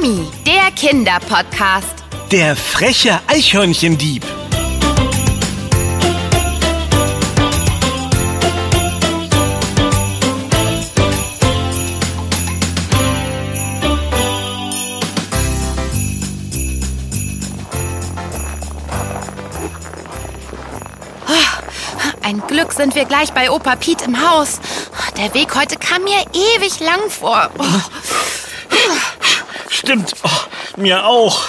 Mami, der Kinderpodcast. Der freche Eichhörnchendieb. Ein Glück sind wir gleich bei Opa Piet im Haus. Der Weg heute kam mir ewig lang vor. Oh. Stimmt, oh, mir auch.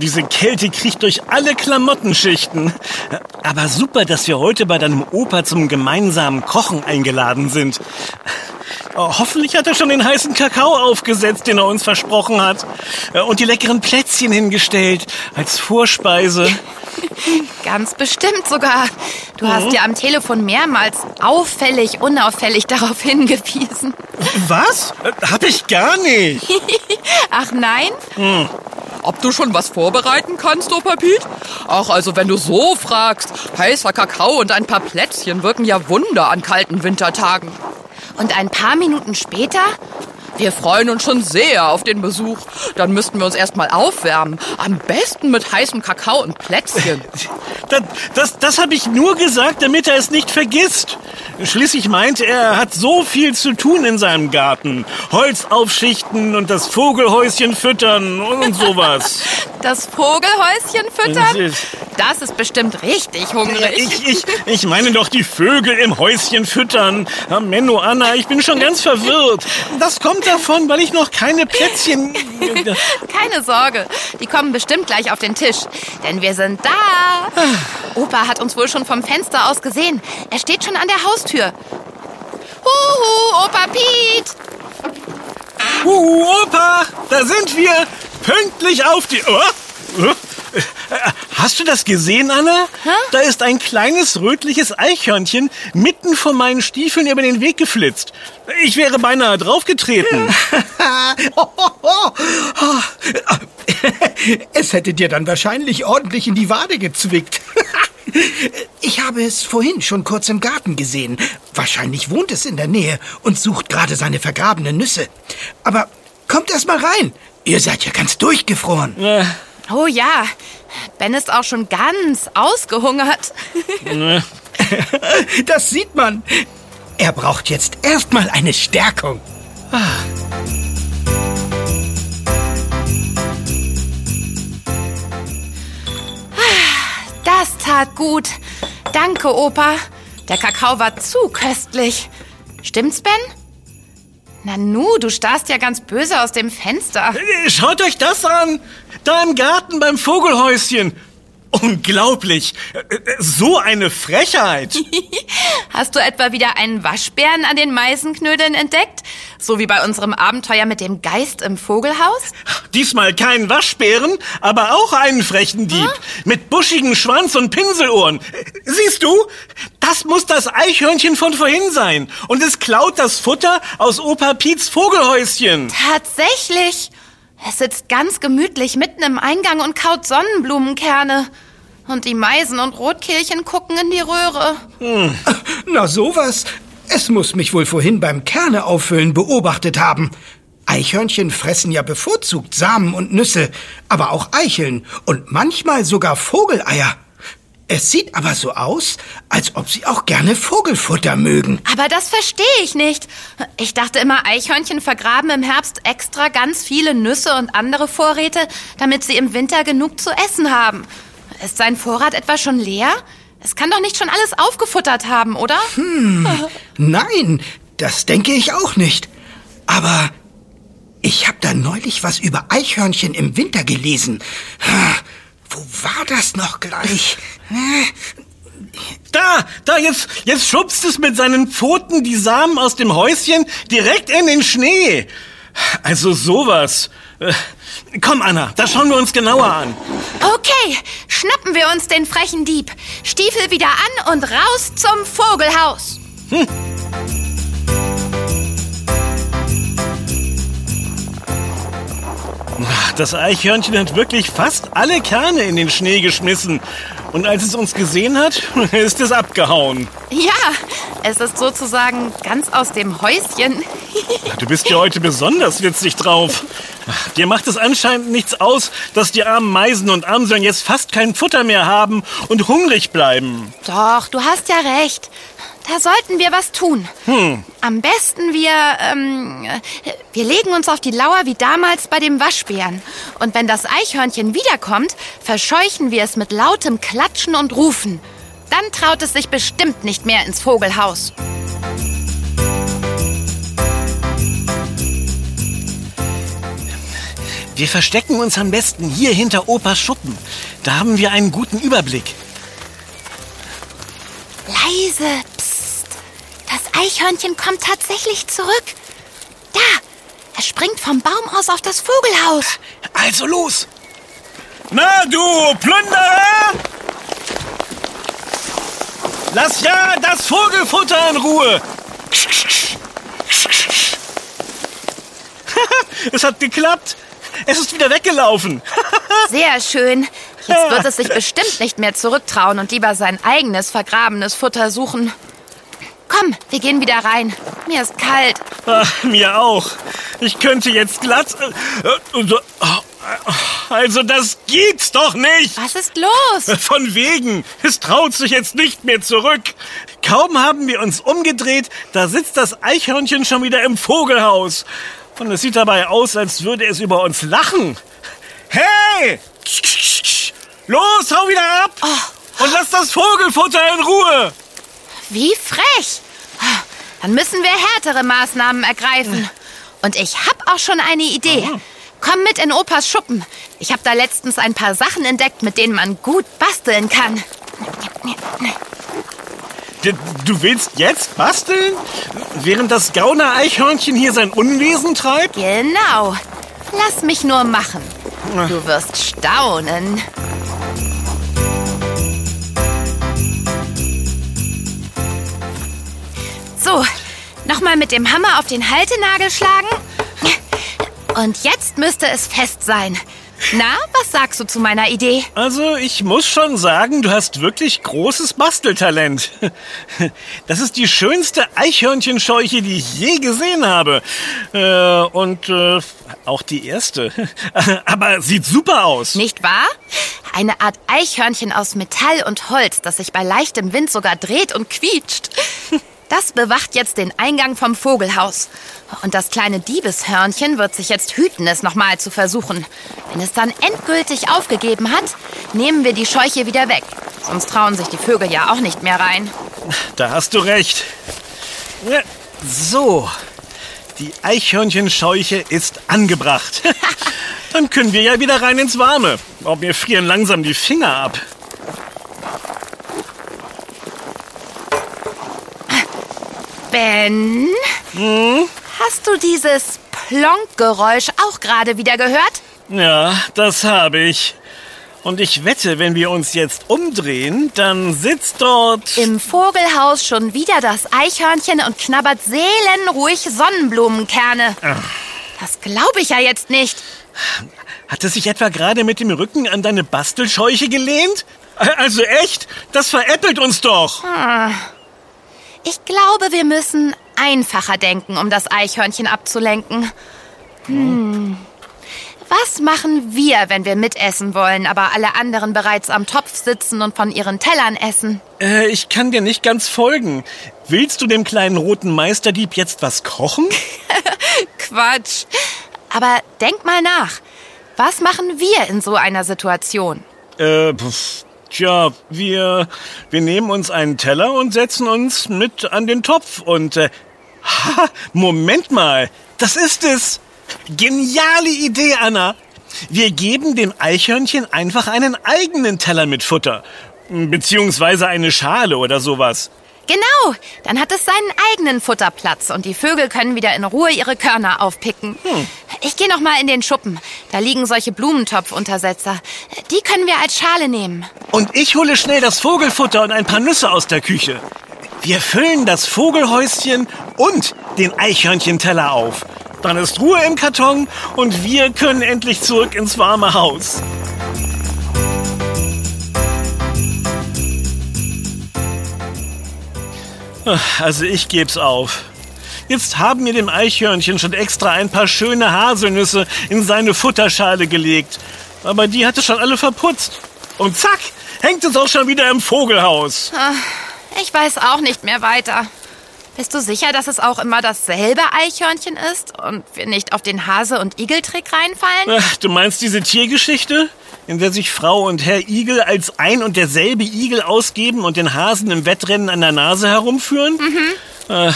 Diese Kälte kriecht durch alle Klamottenschichten. Aber super, dass wir heute bei deinem Opa zum gemeinsamen Kochen eingeladen sind. Oh, hoffentlich hat er schon den heißen Kakao aufgesetzt, den er uns versprochen hat. Und die leckeren Plätzchen hingestellt als Vorspeise. Ganz bestimmt sogar. Du hast ja am Telefon mehrmals auffällig, unauffällig darauf hingewiesen. Was? Hab ich gar nicht. Ach nein? Hm. Ob du schon was vorbereiten kannst, Opa Piet? Ach, also wenn du so fragst, heißer Kakao und ein paar Plätzchen wirken ja Wunder an kalten Wintertagen. Und ein paar Minuten später wir freuen uns schon sehr auf den Besuch. Dann müssten wir uns erstmal aufwärmen. Am besten mit heißem Kakao und Plätzchen. Das, das, das habe ich nur gesagt, damit er es nicht vergisst. Schließlich meint er, er hat so viel zu tun in seinem Garten. Holz aufschichten und das Vogelhäuschen füttern und sowas. Das Vogelhäuschen füttern? Das ist bestimmt richtig hungrig. Ich, ich, ich meine doch die Vögel im Häuschen füttern. Menno, Anna, ich bin schon ganz verwirrt. Das kommt davon, weil ich noch keine Plätzchen... keine Sorge, die kommen bestimmt gleich auf den Tisch. Denn wir sind da. Opa hat uns wohl schon vom Fenster aus gesehen. Er steht schon an der Haustür. Huhu, Opa Piet! Huhu, Opa, da sind wir. Pünktlich auf die... Oh? Hast du das gesehen, Anna? Hä? Da ist ein kleines rötliches Eichhörnchen mitten vor meinen Stiefeln über den Weg geflitzt. Ich wäre beinahe draufgetreten. es hätte dir dann wahrscheinlich ordentlich in die Wade gezwickt. Ich habe es vorhin schon kurz im Garten gesehen. Wahrscheinlich wohnt es in der Nähe und sucht gerade seine vergrabenen Nüsse. Aber kommt erst mal rein. Ihr seid ja ganz durchgefroren. Äh. Oh ja, Ben ist auch schon ganz ausgehungert. das sieht man. Er braucht jetzt erstmal eine Stärkung. Das tat gut. Danke, Opa. Der Kakao war zu köstlich. Stimmt's, Ben? Nanu, du starrst ja ganz böse aus dem Fenster. Schaut euch das an! Da im Garten beim Vogelhäuschen. Unglaublich! So eine Frechheit! Hast du etwa wieder einen Waschbären an den Meisenknödeln entdeckt? So wie bei unserem Abenteuer mit dem Geist im Vogelhaus? Diesmal keinen Waschbären, aber auch einen frechen Dieb. Hm? Mit buschigem Schwanz und Pinselohren. Siehst du? Das muss das Eichhörnchen von vorhin sein. Und es klaut das Futter aus Opa Piets Vogelhäuschen. Tatsächlich. Es sitzt ganz gemütlich mitten im Eingang und kaut Sonnenblumenkerne. Und die Meisen und Rotkehlchen gucken in die Röhre. Hm. Na sowas. Es muss mich wohl vorhin beim Kerne auffüllen beobachtet haben. Eichhörnchen fressen ja bevorzugt Samen und Nüsse, aber auch Eicheln und manchmal sogar Vogeleier. Es sieht aber so aus, als ob sie auch gerne Vogelfutter mögen. Aber das verstehe ich nicht. Ich dachte immer, Eichhörnchen vergraben im Herbst extra ganz viele Nüsse und andere Vorräte, damit sie im Winter genug zu essen haben. Ist sein Vorrat etwa schon leer? Es kann doch nicht schon alles aufgefuttert haben, oder? Hm, nein, das denke ich auch nicht. Aber ich habe da neulich was über Eichhörnchen im Winter gelesen. Wo war das noch gleich? Da, da, jetzt, jetzt schubst es mit seinen Pfoten die Samen aus dem Häuschen direkt in den Schnee. Also sowas. Äh, komm, Anna, das schauen wir uns genauer an. Okay, schnappen wir uns den frechen Dieb. Stiefel wieder an und raus zum Vogelhaus. Hm. Das Eichhörnchen hat wirklich fast alle Kerne in den Schnee geschmissen. Und als es uns gesehen hat, ist es abgehauen. Ja, es ist sozusagen ganz aus dem Häuschen. Du bist ja heute besonders witzig drauf. Dir macht es anscheinend nichts aus, dass die armen Meisen und Amseln jetzt fast kein Futter mehr haben und hungrig bleiben. Doch, du hast ja recht. Da sollten wir was tun. Hm. Am besten wir, ähm, wir legen uns auf die Lauer wie damals bei dem Waschbären. Und wenn das Eichhörnchen wiederkommt, verscheuchen wir es mit lautem Klatschen und Rufen. Dann traut es sich bestimmt nicht mehr ins Vogelhaus. Wir verstecken uns am besten hier hinter Opas Schuppen. Da haben wir einen guten Überblick. Leise, Eichhörnchen kommt tatsächlich zurück. Da, er springt vom Baum aus auf das Vogelhaus. Also los. Na du, Plünderer! Lass ja das Vogelfutter in Ruhe. es hat geklappt. Es ist wieder weggelaufen. Sehr schön. Jetzt wird es sich bestimmt nicht mehr zurücktrauen und lieber sein eigenes vergrabenes Futter suchen. Komm, wir gehen wieder rein. Mir ist kalt. Ach, mir auch. Ich könnte jetzt glatt. Äh, also das gibt's doch nicht. Was ist los? Von wegen. Es traut sich jetzt nicht mehr zurück. Kaum haben wir uns umgedreht, da sitzt das Eichhörnchen schon wieder im Vogelhaus. Und es sieht dabei aus, als würde es über uns lachen. Hey! Los, hau wieder ab! Oh. Und lass das Vogelfutter in Ruhe! Wie frech! Dann müssen wir härtere Maßnahmen ergreifen. Und ich hab auch schon eine Idee. Komm mit in Opas Schuppen. Ich habe da letztens ein paar Sachen entdeckt, mit denen man gut basteln kann. Du willst jetzt basteln? Während das Gauner-Eichhörnchen hier sein Unwesen treibt? Genau. Lass mich nur machen. Du wirst staunen. Nochmal mit dem Hammer auf den Haltenagel schlagen. Und jetzt müsste es fest sein. Na, was sagst du zu meiner Idee? Also, ich muss schon sagen, du hast wirklich großes Basteltalent. Das ist die schönste Eichhörnchenscheuche, die ich je gesehen habe. Äh, und äh, auch die erste. Aber sieht super aus. Nicht wahr? Eine Art Eichhörnchen aus Metall und Holz, das sich bei leichtem Wind sogar dreht und quietscht. Das bewacht jetzt den Eingang vom Vogelhaus. Und das kleine Diebeshörnchen wird sich jetzt hüten, es nochmal zu versuchen. Wenn es dann endgültig aufgegeben hat, nehmen wir die Scheuche wieder weg. Sonst trauen sich die Vögel ja auch nicht mehr rein. Da hast du recht. So, die Eichhörnchenscheuche ist angebracht. Dann können wir ja wieder rein ins Warme. Ob mir frieren langsam die Finger ab. Ben? Hm? Hast du dieses Plonk-Geräusch auch gerade wieder gehört? Ja, das habe ich. Und ich wette, wenn wir uns jetzt umdrehen, dann sitzt dort... Im Vogelhaus schon wieder das Eichhörnchen und knabbert seelenruhig Sonnenblumenkerne. Ach. Das glaube ich ja jetzt nicht. Hat es sich etwa gerade mit dem Rücken an deine Bastelscheuche gelehnt? Also echt? Das veräppelt uns doch. Hm. Ich glaube, wir müssen einfacher denken, um das Eichhörnchen abzulenken. Hm. Was machen wir, wenn wir mitessen wollen, aber alle anderen bereits am Topf sitzen und von ihren Tellern essen? Äh, ich kann dir nicht ganz folgen. Willst du dem kleinen roten Meisterdieb jetzt was kochen? Quatsch. Aber denk mal nach. Was machen wir in so einer Situation? Äh, pff, Tja, wir, wir nehmen uns einen Teller und setzen uns mit an den Topf und, äh, ha, Moment mal, das ist es. Geniale Idee, Anna. Wir geben dem Eichhörnchen einfach einen eigenen Teller mit Futter. Beziehungsweise eine Schale oder sowas. Genau, dann hat es seinen eigenen Futterplatz und die Vögel können wieder in Ruhe ihre Körner aufpicken. Hm. Ich gehe noch mal in den Schuppen. Da liegen solche Blumentopfuntersetzer. Die können wir als Schale nehmen. Und ich hole schnell das Vogelfutter und ein paar Nüsse aus der Küche. Wir füllen das Vogelhäuschen und den Eichhörnchenteller auf. Dann ist Ruhe im Karton und wir können endlich zurück ins warme Haus. Also ich geb's auf. Jetzt haben wir dem Eichhörnchen schon extra ein paar schöne Haselnüsse in seine Futterschale gelegt. Aber die hatte schon alle verputzt. Und zack, hängt es auch schon wieder im Vogelhaus. Ah, ich weiß auch nicht mehr weiter. Bist du sicher, dass es auch immer dasselbe Eichhörnchen ist und wir nicht auf den Hase- und Igeltrick reinfallen? Ach, du meinst diese Tiergeschichte, in der sich Frau und Herr Igel als ein und derselbe Igel ausgeben und den Hasen im Wettrennen an der Nase herumführen? Mhm. Äh,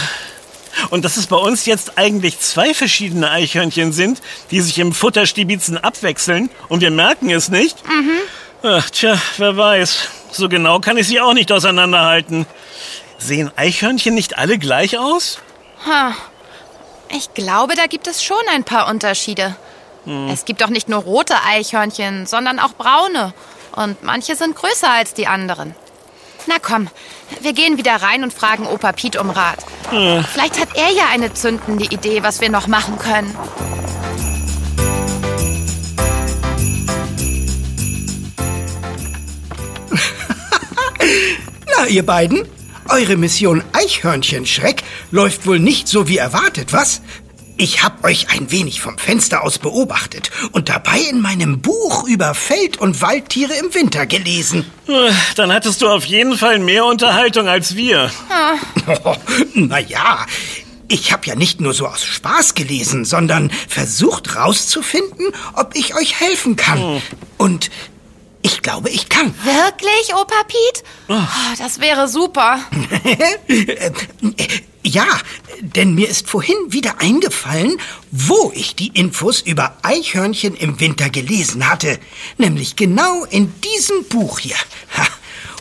und dass es bei uns jetzt eigentlich zwei verschiedene Eichhörnchen sind, die sich im Futterstibitzen abwechseln und wir merken es nicht? Mhm. Ach, tja, wer weiß. So genau kann ich sie auch nicht auseinanderhalten. Sehen Eichhörnchen nicht alle gleich aus? Ha. Ich glaube, da gibt es schon ein paar Unterschiede. Hm. Es gibt doch nicht nur rote Eichhörnchen, sondern auch braune. Und manche sind größer als die anderen. Na komm, wir gehen wieder rein und fragen Opa Piet um Rat. Hm. Vielleicht hat er ja eine zündende Idee, was wir noch machen können. Na, ihr beiden, eure Mission Eichhörnchenschreck läuft wohl nicht so wie erwartet, was? Ich hab euch ein wenig vom Fenster aus beobachtet und dabei in meinem Buch über Feld- und Waldtiere im Winter gelesen. Äh, dann hattest du auf jeden Fall mehr Unterhaltung als wir. Ah. Oh, naja, ich habe ja nicht nur so aus Spaß gelesen, sondern versucht rauszufinden, ob ich euch helfen kann. Hm. Und ich glaube, ich kann. Wirklich, Opa Piet? Oh. Das wäre super. ja, denn mir ist vorhin wieder eingefallen, wo ich die Infos über Eichhörnchen im Winter gelesen hatte. Nämlich genau in diesem Buch hier.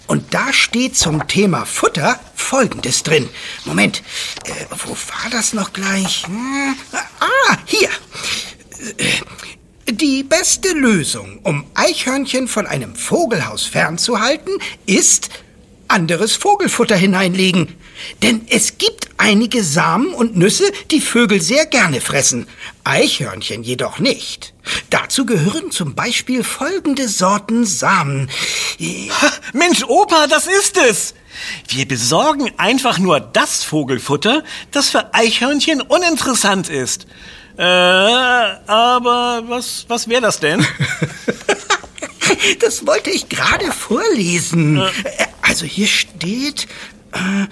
Und da steht zum Thema Futter Folgendes drin. Moment, äh, wo war das noch gleich? Hm, ah, hier. Die beste Lösung, um Eichhörnchen von einem Vogelhaus fernzuhalten, ist anderes Vogelfutter hineinlegen. Denn es gibt einige Samen und Nüsse, die Vögel sehr gerne fressen, Eichhörnchen jedoch nicht. Dazu gehören zum Beispiel folgende Sorten Samen. Mensch, Opa, das ist es! Wir besorgen einfach nur das Vogelfutter, das für Eichhörnchen uninteressant ist. Äh, aber was, was wäre das denn? das wollte ich gerade vorlesen. Ja. Also hier steht, äh,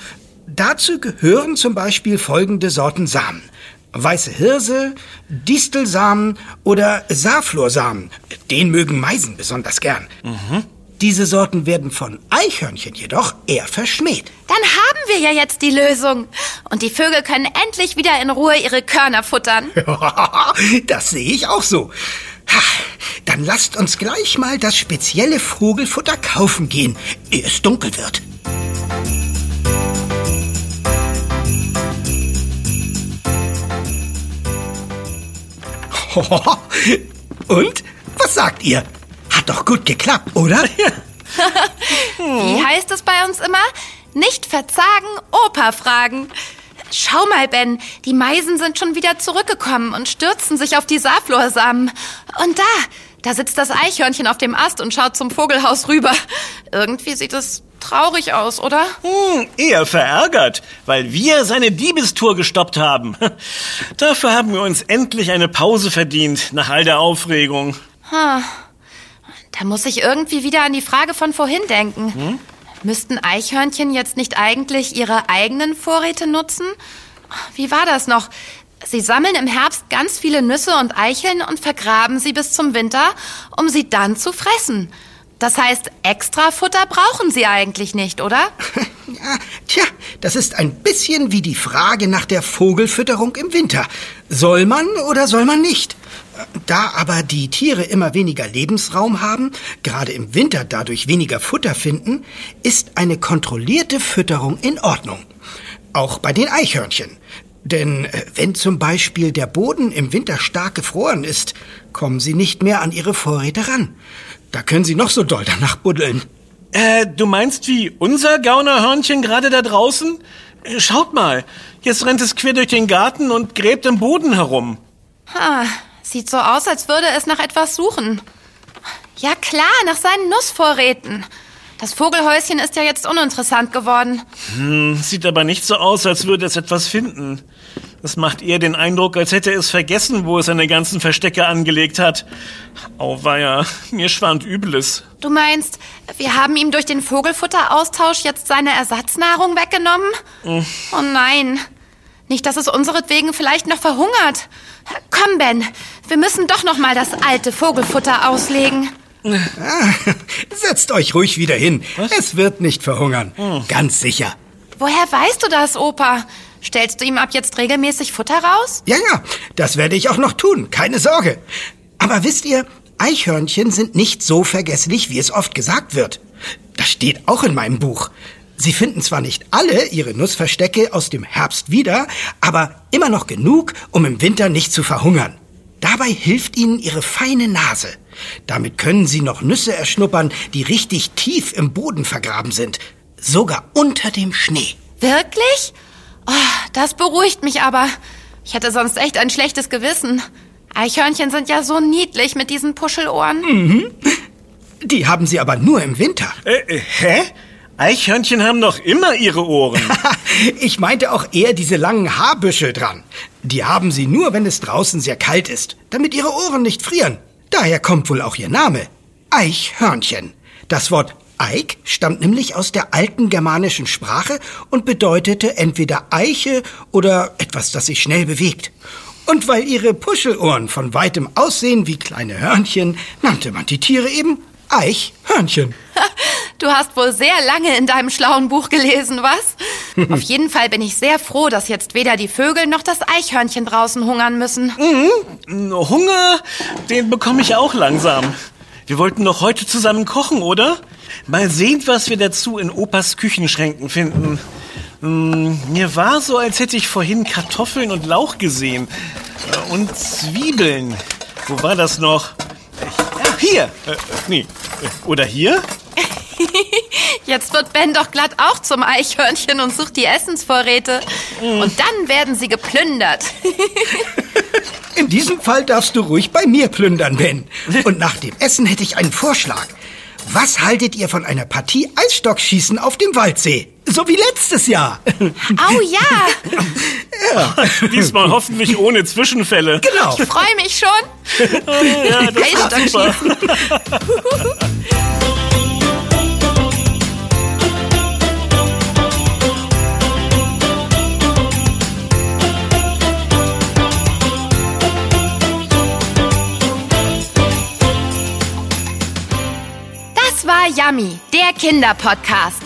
dazu gehören zum Beispiel folgende Sorten Samen. Weiße Hirse, Distelsamen oder Saarflorsamen. Den mögen Meisen besonders gern. Mhm. Diese Sorten werden von Eichhörnchen jedoch eher verschmäht. Dann haben wir ja jetzt die Lösung. Und die Vögel können endlich wieder in Ruhe ihre Körner futtern. das sehe ich auch so. Dann lasst uns gleich mal das spezielle Vogelfutter kaufen gehen, ehe es dunkel wird. Und? Was sagt ihr? Hat doch gut geklappt, oder? Wie heißt es bei uns immer? Nicht verzagen, Opa fragen. Schau mal, Ben, die Meisen sind schon wieder zurückgekommen und stürzen sich auf die Saarflorsamen. Und da, da sitzt das Eichhörnchen auf dem Ast und schaut zum Vogelhaus rüber. Irgendwie sieht es traurig aus, oder? Hm, eher verärgert, weil wir seine Diebestour gestoppt haben. Dafür haben wir uns endlich eine Pause verdient, nach all der Aufregung. Ha. Da muss ich irgendwie wieder an die Frage von vorhin denken. Hm? Müssten Eichhörnchen jetzt nicht eigentlich ihre eigenen Vorräte nutzen? Wie war das noch? Sie sammeln im Herbst ganz viele Nüsse und Eicheln und vergraben sie bis zum Winter, um sie dann zu fressen. Das heißt, extra Futter brauchen sie eigentlich nicht, oder? Ja, tja, das ist ein bisschen wie die Frage nach der Vogelfütterung im Winter. Soll man oder soll man nicht? Da aber die Tiere immer weniger Lebensraum haben, gerade im Winter dadurch weniger Futter finden, ist eine kontrollierte Fütterung in Ordnung. Auch bei den Eichhörnchen. Denn äh, wenn zum Beispiel der Boden im Winter stark gefroren ist, kommen sie nicht mehr an ihre Vorräte ran. Da können sie noch so doll danach buddeln. Äh, du meinst wie unser Gaunerhörnchen gerade da draußen? Äh, schaut mal, jetzt rennt es quer durch den Garten und gräbt im Boden herum. Ha, Sieht so aus, als würde es nach etwas suchen. Ja klar, nach seinen Nussvorräten. Das Vogelhäuschen ist ja jetzt uninteressant geworden. Hm, sieht aber nicht so aus, als würde es etwas finden. Das macht eher den Eindruck, als hätte es vergessen, wo es seine ganzen Verstecke angelegt hat. Auweia, mir schwant Übles. Du meinst, wir haben ihm durch den Vogelfutteraustausch jetzt seine Ersatznahrung weggenommen? Oh nein. Nicht, dass es unseretwegen vielleicht noch verhungert. Komm, Ben, wir müssen doch noch mal das alte Vogelfutter auslegen. Ah, setzt euch ruhig wieder hin. Es wird nicht verhungern. Ganz sicher. Woher weißt du das, Opa? Stellst du ihm ab jetzt regelmäßig Futter raus? Ja, ja, das werde ich auch noch tun. Keine Sorge. Aber wisst ihr, Eichhörnchen sind nicht so vergesslich, wie es oft gesagt wird. Das steht auch in meinem Buch. Sie finden zwar nicht alle ihre Nussverstecke aus dem Herbst wieder, aber immer noch genug, um im Winter nicht zu verhungern. Dabei hilft ihnen ihre feine Nase. Damit können sie noch Nüsse erschnuppern, die richtig tief im Boden vergraben sind. Sogar unter dem Schnee. Wirklich? Oh, das beruhigt mich aber. Ich hätte sonst echt ein schlechtes Gewissen. Eichhörnchen sind ja so niedlich mit diesen Puschelohren. Die haben sie aber nur im Winter. Äh, äh, hä? Eichhörnchen haben doch immer ihre Ohren. Ich meinte auch eher diese langen Haarbüschel dran. Die haben sie nur, wenn es draußen sehr kalt ist, damit ihre Ohren nicht frieren. Daher kommt wohl auch ihr Name. Eichhörnchen. Das Wort Eik stammt nämlich aus der alten germanischen Sprache und bedeutete entweder Eiche oder etwas, das sich schnell bewegt. Und weil ihre Puschelohren von weitem aussehen wie kleine Hörnchen, nannte man die Tiere eben Eichhörnchen. Du hast wohl sehr lange in deinem schlauen Buch gelesen, was? Auf jeden Fall bin ich sehr froh, dass jetzt weder die Vögel noch das Eichhörnchen draußen hungern müssen. Hunger, den bekomme ich auch langsam. Wir wollten doch heute zusammen kochen, oder? Mal sehen, was wir dazu in Opas Küchenschränken finden. Hm, mir war so, als hätte ich vorhin Kartoffeln und Lauch gesehen. Und Zwiebeln. Wo war das noch? Hier. Äh, nee. Oder hier? Jetzt wird Ben doch glatt auch zum Eichhörnchen und sucht die Essensvorräte. Und dann werden sie geplündert. In diesem Fall darfst du ruhig bei mir plündern, Ben. Und nach dem Essen hätte ich einen Vorschlag. Was haltet ihr von einer Partie Eisstockschießen auf dem Waldsee? So wie letztes Jahr. Au ja, Diesmal hoffentlich ohne Zwischenfälle. Genau. ich freue mich schon. Ja, das super. Das war Yummy, der Kinderpodcast.